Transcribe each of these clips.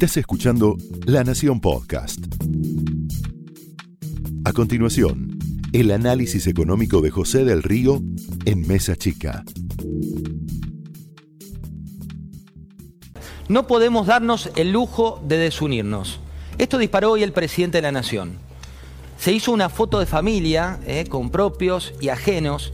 Estás escuchando La Nación Podcast. A continuación, el análisis económico de José del Río en Mesa Chica. No podemos darnos el lujo de desunirnos. Esto disparó hoy el presidente de la Nación. Se hizo una foto de familia eh, con propios y ajenos.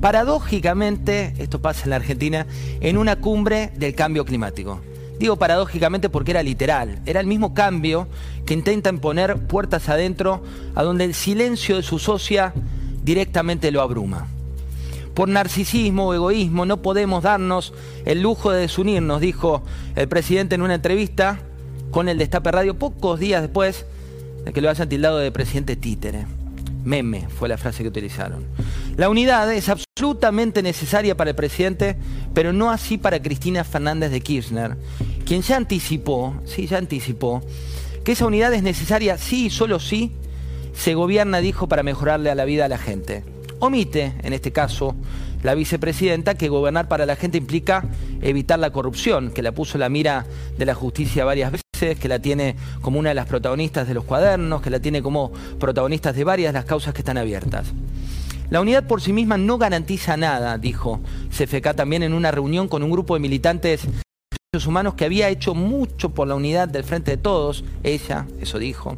Paradójicamente, esto pasa en la Argentina, en una cumbre del cambio climático. Digo paradójicamente porque era literal, era el mismo cambio que intentan poner puertas adentro a donde el silencio de su socia directamente lo abruma. Por narcisismo o egoísmo no podemos darnos el lujo de desunirnos, dijo el presidente en una entrevista con el Destape Radio pocos días después de que lo hayan tildado de presidente títere. Meme fue la frase que utilizaron. La unidad es absolutamente necesaria para el presidente, pero no así para Cristina Fernández de Kirchner, quien ya anticipó, sí, ya anticipó, que esa unidad es necesaria sí y solo sí se gobierna, dijo, para mejorarle a la vida a la gente. Omite, en este caso, la vicepresidenta que gobernar para la gente implica evitar la corrupción, que la puso la mira de la justicia varias veces, que la tiene como una de las protagonistas de los cuadernos, que la tiene como protagonistas de varias de las causas que están abiertas. La unidad por sí misma no garantiza nada, dijo CFK también en una reunión con un grupo de militantes humanos que había hecho mucho por la unidad del Frente de Todos, ella, eso dijo,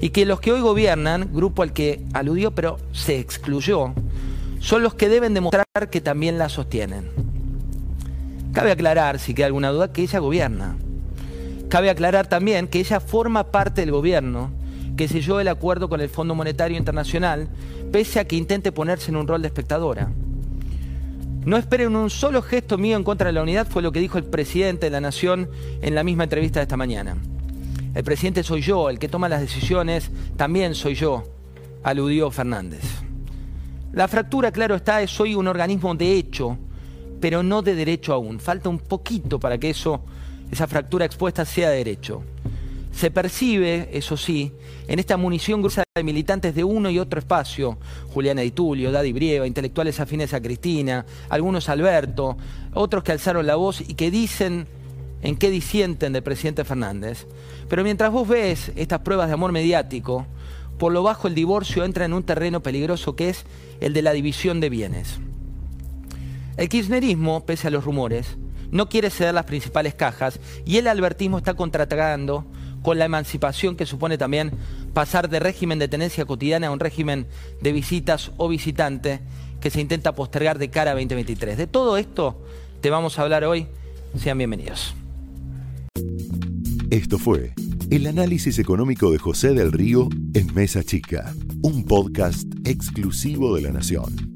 y que los que hoy gobiernan, grupo al que aludió pero se excluyó, son los que deben demostrar que también la sostienen. Cabe aclarar, si queda alguna duda, que ella gobierna. Cabe aclarar también que ella forma parte del gobierno que selló el acuerdo con el Fondo Monetario Internacional, pese a que intente ponerse en un rol de espectadora. No esperen un solo gesto mío en contra de la unidad, fue lo que dijo el presidente de la Nación en la misma entrevista de esta mañana. El presidente soy yo, el que toma las decisiones también soy yo, aludió Fernández. La fractura, claro está, es soy un organismo de hecho, pero no de derecho aún. Falta un poquito para que eso, esa fractura expuesta sea de derecho. Se percibe, eso sí, en esta munición gruesa de militantes de uno y otro espacio, Juliana Di Tulio, Daddy Brieva, intelectuales afines a Cristina, algunos Alberto, otros que alzaron la voz y que dicen en qué disienten del presidente Fernández. Pero mientras vos ves estas pruebas de amor mediático, por lo bajo el divorcio entra en un terreno peligroso que es el de la división de bienes. El kirchnerismo, pese a los rumores, no quiere ceder las principales cajas y el albertismo está contratando con la emancipación que supone también pasar de régimen de tenencia cotidiana a un régimen de visitas o visitante que se intenta postergar de cara a 2023. De todo esto te vamos a hablar hoy. Sean bienvenidos. Esto fue el análisis económico de José del Río en Mesa Chica, un podcast exclusivo de La Nación.